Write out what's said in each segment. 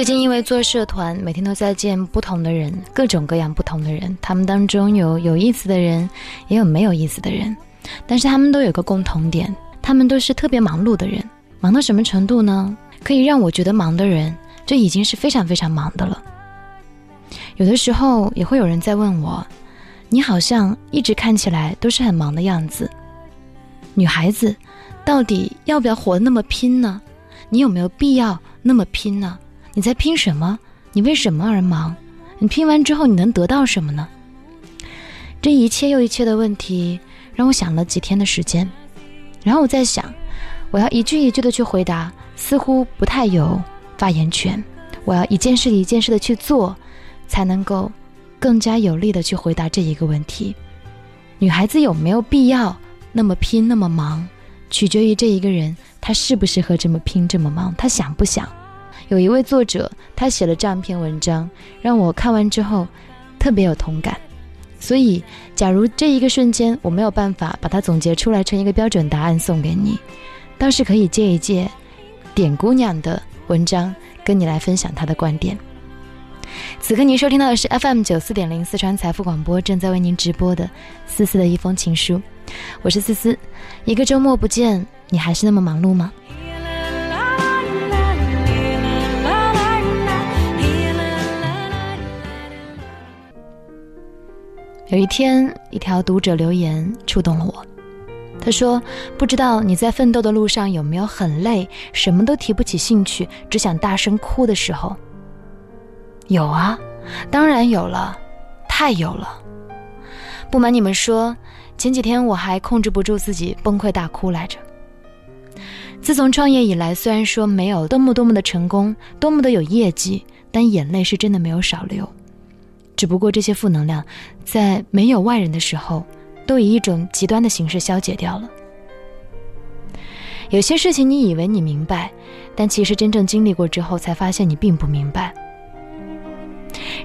最近因为做社团，每天都在见不同的人，各种各样不同的人。他们当中有有意思的人，也有没有意思的人，但是他们都有个共同点，他们都是特别忙碌的人。忙到什么程度呢？可以让我觉得忙的人，就已经是非常非常忙的了。有的时候也会有人在问我：“你好像一直看起来都是很忙的样子，女孩子到底要不要活那么拼呢？你有没有必要那么拼呢？”你在拼什么？你为什么而忙？你拼完之后你能得到什么呢？这一切又一切的问题让我想了几天的时间，然后我在想，我要一句一句的去回答，似乎不太有发言权。我要一件事一件事的去做，才能够更加有力的去回答这一个问题：女孩子有没有必要那么拼那么忙？取决于这一个人他适不适合这么拼这么忙，他想不想？有一位作者，他写了这样一篇文章，让我看完之后特别有同感。所以，假如这一个瞬间我没有办法把它总结出来成一个标准答案送给你，倒是可以借一借点姑娘的文章，跟你来分享她的观点。此刻您收听到的是 FM 九四点零四川财富广播正在为您直播的思思的一封情书，我是思思。一个周末不见，你还是那么忙碌吗？有一天，一条读者留言触动了我。他说：“不知道你在奋斗的路上有没有很累，什么都提不起兴趣，只想大声哭的时候？”有啊，当然有了，太有了。不瞒你们说，前几天我还控制不住自己崩溃大哭来着。自从创业以来，虽然说没有多么多么的成功，多么的有业绩，但眼泪是真的没有少流。只不过这些负能量，在没有外人的时候，都以一种极端的形式消解掉了。有些事情你以为你明白，但其实真正经历过之后，才发现你并不明白。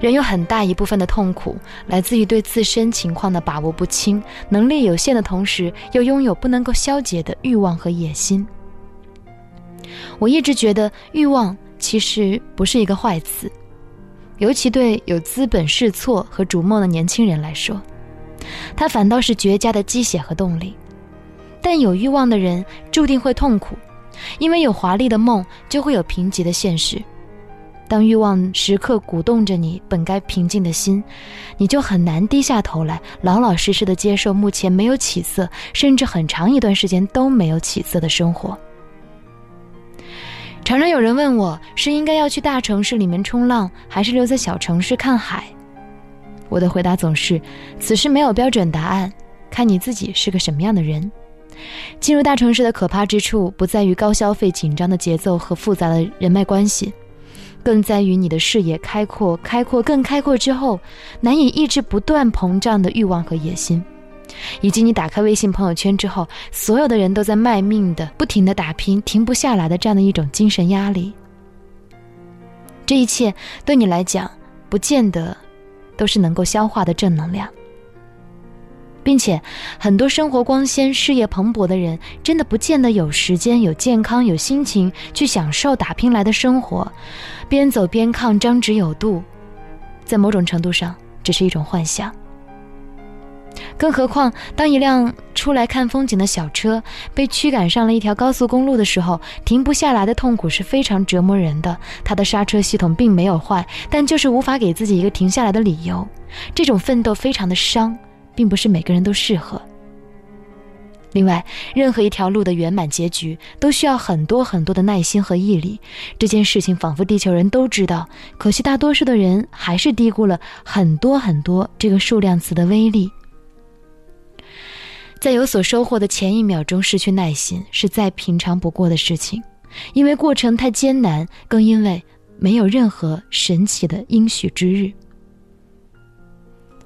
人有很大一部分的痛苦，来自于对自身情况的把握不清，能力有限的同时，又拥有不能够消解的欲望和野心。我一直觉得欲望其实不是一个坏词。尤其对有资本试错和逐梦的年轻人来说，它反倒是绝佳的鸡血和动力。但有欲望的人注定会痛苦，因为有华丽的梦，就会有贫瘠的现实。当欲望时刻鼓动着你本该平静的心，你就很难低下头来，老老实实的接受目前没有起色，甚至很长一段时间都没有起色的生活。常常有人问我是应该要去大城市里面冲浪，还是留在小城市看海？我的回答总是：此事没有标准答案，看你自己是个什么样的人。进入大城市的可怕之处，不在于高消费、紧张的节奏和复杂的人脉关系，更在于你的视野开阔、开阔更开阔之后，难以抑制不断膨胀的欲望和野心。以及你打开微信朋友圈之后，所有的人都在卖命的、不停的打拼、停不下来的这样的一种精神压力，这一切对你来讲，不见得都是能够消化的正能量，并且很多生活光鲜、事业蓬勃的人，真的不见得有时间、有健康、有心情去享受打拼来的生活，边走边抗，张弛有度，在某种程度上，只是一种幻想。更何况，当一辆出来看风景的小车被驱赶上了一条高速公路的时候，停不下来的痛苦是非常折磨人的。它的刹车系统并没有坏，但就是无法给自己一个停下来的理由。这种奋斗非常的伤，并不是每个人都适合。另外，任何一条路的圆满结局都需要很多很多的耐心和毅力。这件事情仿佛地球人都知道，可惜大多数的人还是低估了很多很多这个数量词的威力。在有所收获的前一秒钟失去耐心，是再平常不过的事情，因为过程太艰难，更因为没有任何神奇的应许之日。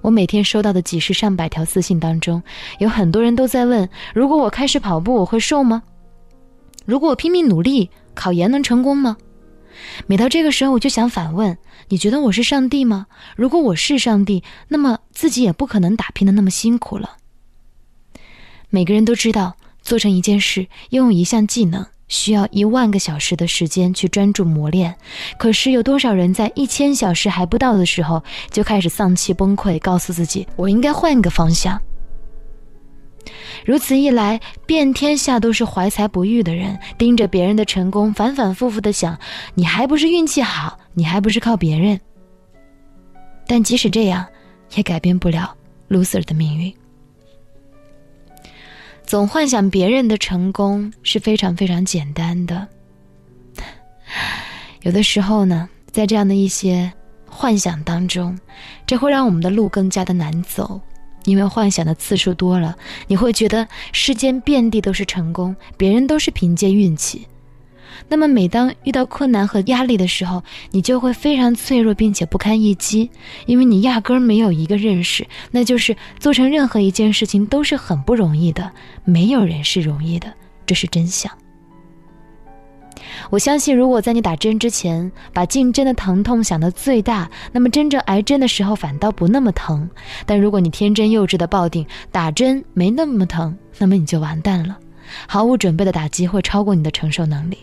我每天收到的几十上百条私信当中，有很多人都在问：如果我开始跑步，我会瘦吗？如果我拼命努力，考研能成功吗？每到这个时候，我就想反问：你觉得我是上帝吗？如果我是上帝，那么自己也不可能打拼的那么辛苦了。每个人都知道，做成一件事，拥有一项技能，需要一万个小时的时间去专注磨练，可是有多少人在一千小时还不到的时候就开始丧气崩溃，告诉自己我应该换个方向。如此一来，遍天下都是怀才不遇的人，盯着别人的成功，反反复复的想：你还不是运气好，你还不是靠别人。但即使这样，也改变不了 loser 的命运。总幻想别人的成功是非常非常简单的，有的时候呢，在这样的一些幻想当中，这会让我们的路更加的难走，因为幻想的次数多了，你会觉得世间遍地都是成功，别人都是凭借运气。那么，每当遇到困难和压力的时候，你就会非常脆弱，并且不堪一击，因为你压根儿没有一个认识，那就是做成任何一件事情都是很不容易的，没有人是容易的，这是真相。我相信，如果在你打针之前把进针的疼痛想得最大，那么真正挨针的时候反倒不那么疼。但如果你天真幼稚的抱定打针没那么疼，那么你就完蛋了，毫无准备的打击会超过你的承受能力。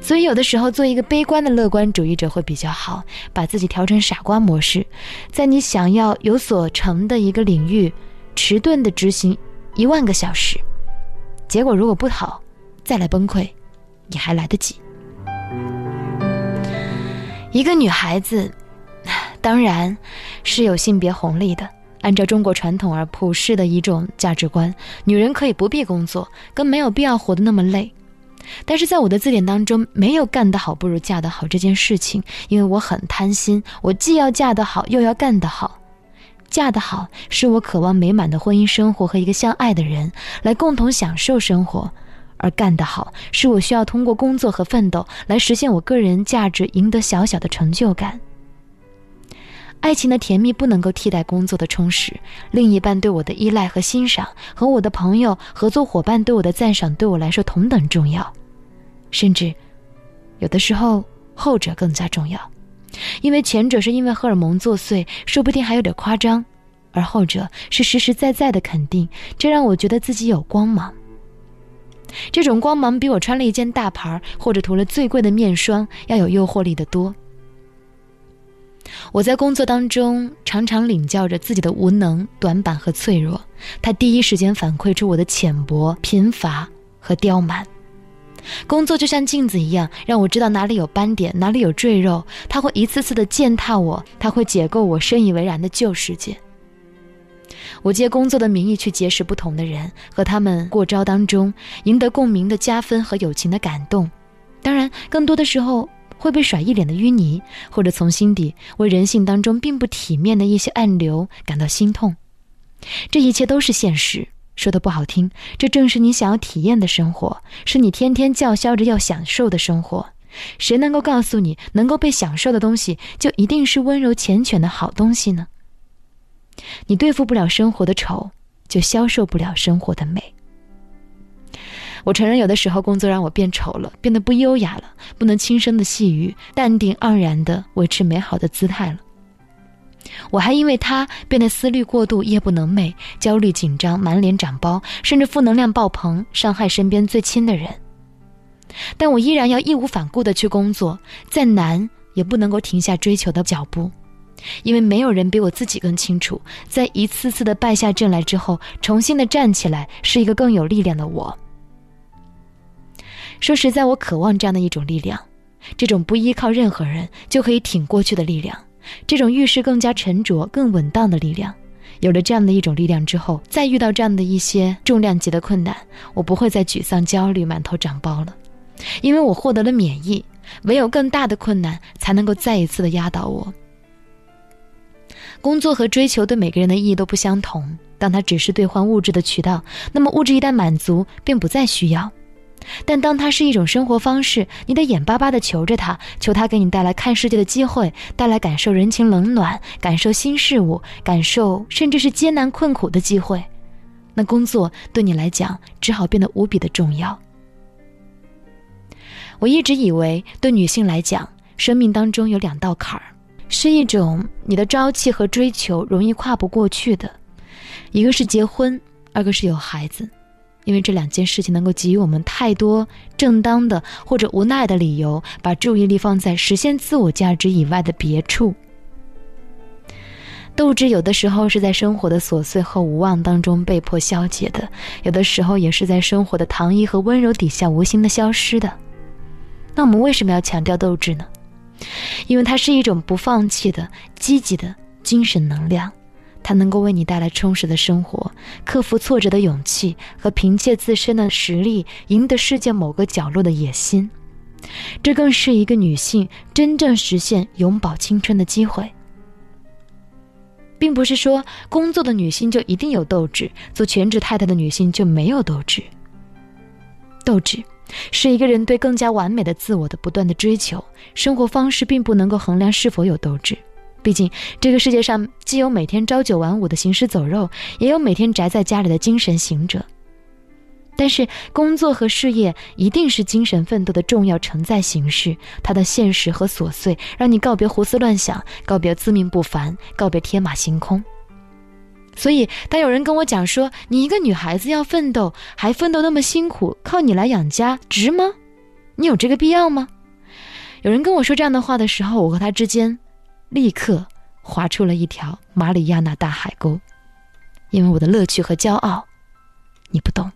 所以，有的时候做一个悲观的乐观主义者会比较好，把自己调成傻瓜模式，在你想要有所成的一个领域，迟钝的执行一万个小时，结果如果不好，再来崩溃，你还来得及。一个女孩子，当然是有性别红利的，按照中国传统而普世的一种价值观，女人可以不必工作，更没有必要活得那么累。但是在我的字典当中，没有干得好不如嫁得好这件事情，因为我很贪心，我既要嫁得好，又要干得好。嫁得好是我渴望美满的婚姻生活和一个相爱的人来共同享受生活，而干得好是我需要通过工作和奋斗来实现我个人价值，赢得小小的成就感。爱情的甜蜜不能够替代工作的充实，另一半对我的依赖和欣赏，和我的朋友、合作伙伴对我的赞赏，对我来说同等重要，甚至有的时候后者更加重要，因为前者是因为荷尔蒙作祟，说不定还有点夸张，而后者是实实在在的肯定，这让我觉得自己有光芒。这种光芒比我穿了一件大牌或者涂了最贵的面霜要有诱惑力的多。我在工作当中常常领教着自己的无能、短板和脆弱，他第一时间反馈出我的浅薄、贫乏和刁蛮。工作就像镜子一样，让我知道哪里有斑点，哪里有赘肉。他会一次次的践踏我，他会解构我深以为然的旧世界。我借工作的名义去结识不同的人，和他们过招当中赢得共鸣的加分和友情的感动。当然，更多的时候。会被甩一脸的淤泥，或者从心底为人性当中并不体面的一些暗流感到心痛，这一切都是现实。说的不好听，这正是你想要体验的生活，是你天天叫嚣着要享受的生活。谁能够告诉你，能够被享受的东西就一定是温柔缱绻的好东西呢？你对付不了生活的丑，就消受不了生活的美。我承认，有的时候工作让我变丑了，变得不优雅了，不能轻声的细语，淡定盎然的维持美好的姿态了。我还因为他变得思虑过度，夜不能寐，焦虑紧张，满脸长包，甚至负能量爆棚，伤害身边最亲的人。但我依然要义无反顾的去工作，再难也不能够停下追求的脚步，因为没有人比我自己更清楚，在一次次的败下阵来之后，重新的站起来，是一个更有力量的我。说实在，我渴望这样的一种力量，这种不依靠任何人就可以挺过去的力量，这种遇事更加沉着、更稳当的力量。有了这样的一种力量之后，再遇到这样的一些重量级的困难，我不会再沮丧、焦虑、满头长包了，因为我获得了免疫。唯有更大的困难才能够再一次的压倒我。工作和追求对每个人的意义都不相同。当它只是兑换物质的渠道，那么物质一旦满足，便不再需要。但当它是一种生活方式，你得眼巴巴地求着它，求它给你带来看世界的机会，带来感受人情冷暖、感受新事物、感受甚至是艰难困苦的机会，那工作对你来讲只好变得无比的重要。我一直以为，对女性来讲，生命当中有两道坎儿，是一种你的朝气和追求容易跨不过去的，一个是结婚，二个是有孩子。因为这两件事情能够给予我们太多正当的或者无奈的理由，把注意力放在实现自我价值以外的别处。斗志有的时候是在生活的琐碎和无望当中被迫消解的，有的时候也是在生活的糖衣和温柔底下无形的消失的。那我们为什么要强调斗志呢？因为它是一种不放弃的积极的精神能量。它能够为你带来充实的生活，克服挫折的勇气和凭借自身的实力赢得世界某个角落的野心，这更是一个女性真正实现永葆青春的机会。并不是说工作的女性就一定有斗志，做全职太太的女性就没有斗志。斗志是一个人对更加完美的自我的不断的追求，生活方式并不能够衡量是否有斗志。毕竟，这个世界上既有每天朝九晚五的行尸走肉，也有每天宅在家里的精神行者。但是，工作和事业一定是精神奋斗的重要承载形式。它的现实和琐碎，让你告别胡思乱想，告别自命不凡，告别天马行空。所以，当有人跟我讲说你一个女孩子要奋斗，还奋斗那么辛苦，靠你来养家，值吗？你有这个必要吗？有人跟我说这样的话的时候，我和他之间。立刻划出了一条马里亚纳大海沟，因为我的乐趣和骄傲，你不懂。